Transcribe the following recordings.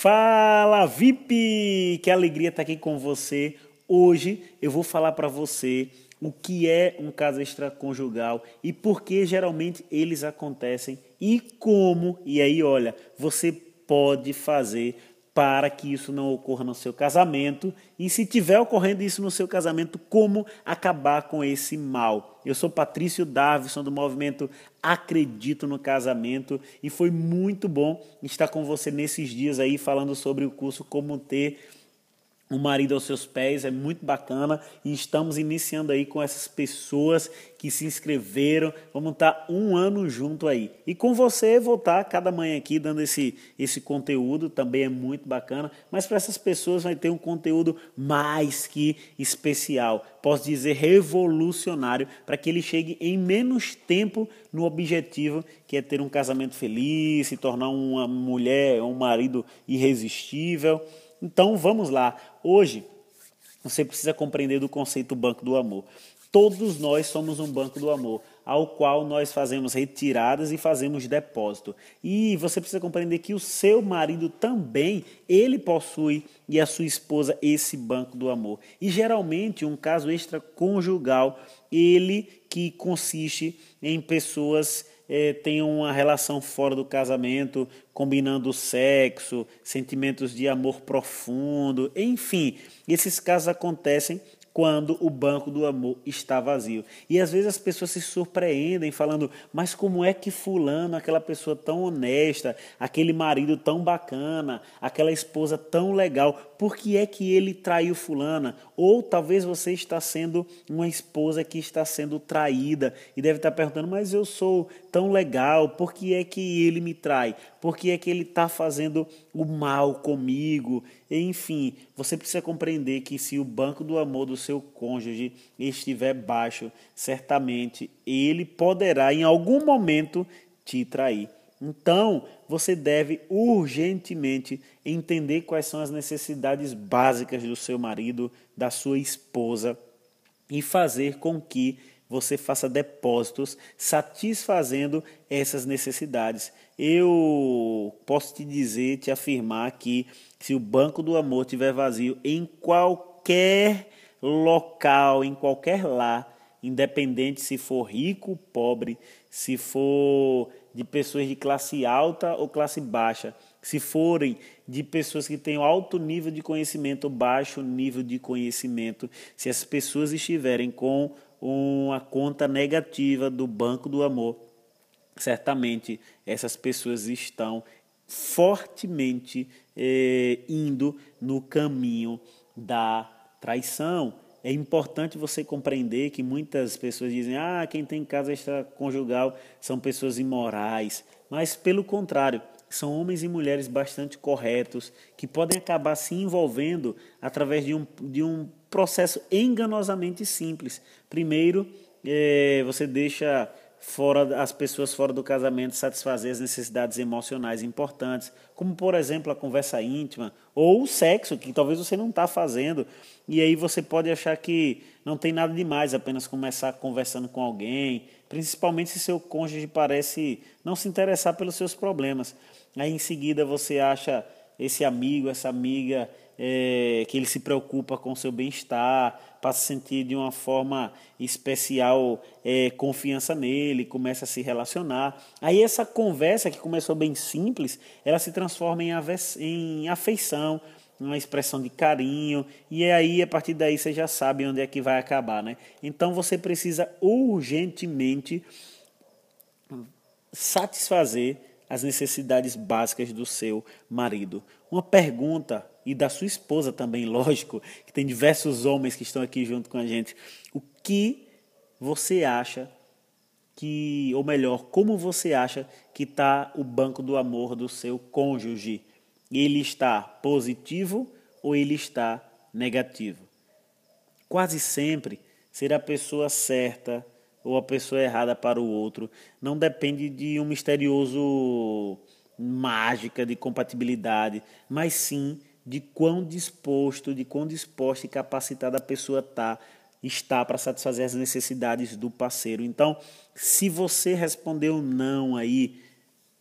Fala VIP! Que alegria estar aqui com você. Hoje eu vou falar para você o que é um caso extraconjugal e por que geralmente eles acontecem e como. E aí, olha, você pode fazer para que isso não ocorra no seu casamento e se tiver ocorrendo isso no seu casamento, como acabar com esse mal. Eu sou Patrício Davison do movimento Acredito no Casamento e foi muito bom estar com você nesses dias aí falando sobre o curso Como Ter o marido aos seus pés, é muito bacana e estamos iniciando aí com essas pessoas que se inscreveram, vamos estar um ano junto aí. E com você vou estar cada manhã aqui dando esse, esse conteúdo, também é muito bacana, mas para essas pessoas vai ter um conteúdo mais que especial, posso dizer revolucionário, para que ele chegue em menos tempo no objetivo que é ter um casamento feliz, se tornar uma mulher, um marido irresistível. Então vamos lá. Hoje você precisa compreender do conceito banco do amor. Todos nós somos um banco do amor, ao qual nós fazemos retiradas e fazemos depósito. E você precisa compreender que o seu marido também, ele possui e a sua esposa esse banco do amor. E geralmente um caso extraconjugal, ele que consiste em pessoas é, tenham uma relação fora do casamento, combinando sexo, sentimentos de amor profundo, enfim, esses casos acontecem quando o banco do amor está vazio. E às vezes as pessoas se surpreendem falando: "Mas como é que fulano, aquela pessoa tão honesta, aquele marido tão bacana, aquela esposa tão legal, por que é que ele traiu fulana?" Ou talvez você está sendo uma esposa que está sendo traída e deve estar perguntando: "Mas eu sou tão legal, por que é que ele me trai? Por que é que ele está fazendo o mal comigo?" Enfim, você precisa compreender que se o banco do amor do seu cônjuge estiver baixo, certamente ele poderá em algum momento te trair. Então, você deve urgentemente entender quais são as necessidades básicas do seu marido, da sua esposa e fazer com que você faça depósitos satisfazendo essas necessidades. Eu posso te dizer, te afirmar que se o banco do amor estiver vazio em qualquer local, em qualquer lar, independente se for rico, pobre, se for de pessoas de classe alta ou classe baixa, se forem de pessoas que têm alto nível de conhecimento ou baixo nível de conhecimento, se as pessoas estiverem com uma conta negativa do Banco do Amor, certamente essas pessoas estão fortemente eh, indo no caminho da traição. É importante você compreender que muitas pessoas dizem: ah, quem tem casa extraconjugal são pessoas imorais. Mas, pelo contrário, são homens e mulheres bastante corretos que podem acabar se envolvendo através de um, de um processo enganosamente simples. Primeiro, é, você deixa fora as pessoas fora do casamento satisfazer as necessidades emocionais importantes, como por exemplo a conversa íntima ou o sexo que talvez você não está fazendo e aí você pode achar que não tem nada demais apenas começar conversando com alguém, principalmente se seu cônjuge parece não se interessar pelos seus problemas. Aí em seguida você acha esse amigo, essa amiga é, que ele se preocupa com seu bem-estar, passa a sentir de uma forma especial é, confiança nele, começa a se relacionar. Aí essa conversa que começou bem simples, ela se transforma em, em afeição, uma expressão de carinho, e aí a partir daí você já sabe onde é que vai acabar, né? Então você precisa urgentemente satisfazer as necessidades básicas do seu marido. Uma pergunta, e da sua esposa também, lógico, que tem diversos homens que estão aqui junto com a gente. O que você acha que, ou melhor, como você acha que está o banco do amor do seu cônjuge? Ele está positivo ou ele está negativo? Quase sempre ser a pessoa certa ou a pessoa errada para o outro. Não depende de um misterioso mágica de compatibilidade, mas sim de quão disposto, de quão disposta e capacitada a pessoa tá, está para satisfazer as necessidades do parceiro. Então, se você respondeu não aí,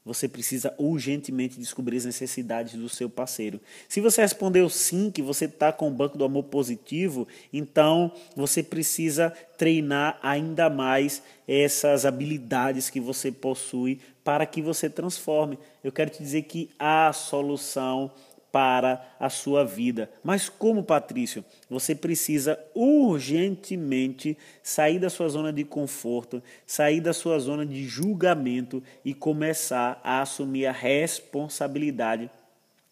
você precisa urgentemente descobrir as necessidades do seu parceiro. Se você respondeu sim, que você está com o banco do amor positivo, então você precisa treinar ainda mais essas habilidades que você possui para que você transforme. Eu quero te dizer que há solução para a sua vida. Mas como, Patrício? Você precisa urgentemente sair da sua zona de conforto, sair da sua zona de julgamento e começar a assumir a responsabilidade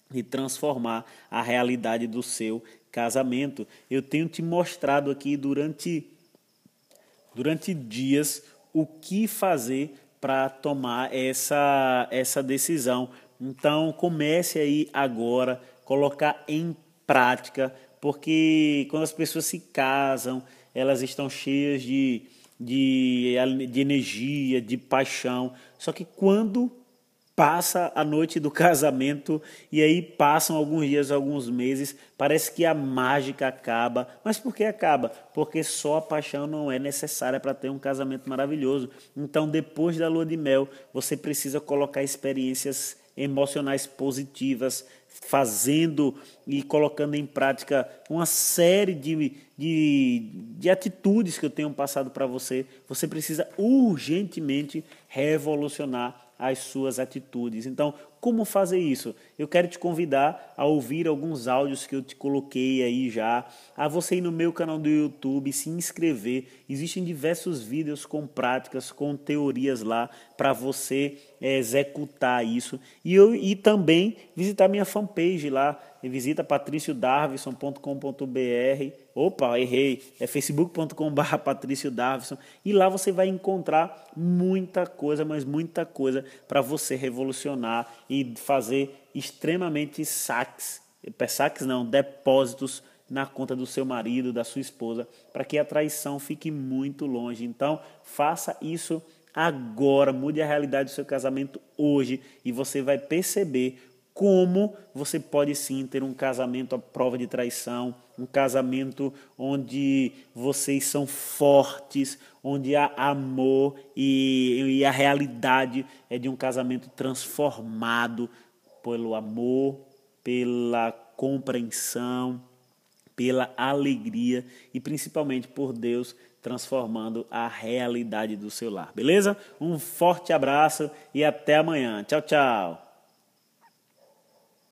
de transformar a realidade do seu casamento. Eu tenho te mostrado aqui durante durante dias o que fazer para tomar essa essa decisão, então comece aí agora, colocar em prática, porque quando as pessoas se casam, elas estão cheias de, de, de energia, de paixão. Só que quando passa a noite do casamento e aí passam alguns dias, alguns meses, parece que a mágica acaba. Mas por que acaba? Porque só a paixão não é necessária para ter um casamento maravilhoso. Então, depois da lua de mel, você precisa colocar experiências emocionais positivas, fazendo e colocando em prática uma série de, de, de atitudes que eu tenho passado para você, você precisa urgentemente revolucionar as suas atitudes. Então, como fazer isso? Eu quero te convidar a ouvir alguns áudios que eu te coloquei aí já, a você ir no meu canal do YouTube, se inscrever. Existem diversos vídeos com práticas, com teorias lá para você é, executar isso. E, eu, e também visitar minha fanpage lá, visita patriciodarvison.com.br. Opa, errei. É facebook.com.br Patrício Darvison. E lá você vai encontrar muita coisa, mas muita coisa para você revolucionar e fazer extremamente saques, saques não, depósitos na conta do seu marido, da sua esposa, para que a traição fique muito longe. Então, faça isso agora, mude a realidade do seu casamento hoje e você vai perceber como você pode sim ter um casamento à prova de traição, um casamento onde vocês são fortes, onde há amor e, e a realidade é de um casamento transformado pelo amor, pela compreensão, pela alegria e principalmente por Deus transformando a realidade do seu lar. Beleza? Um forte abraço e até amanhã. Tchau, tchau.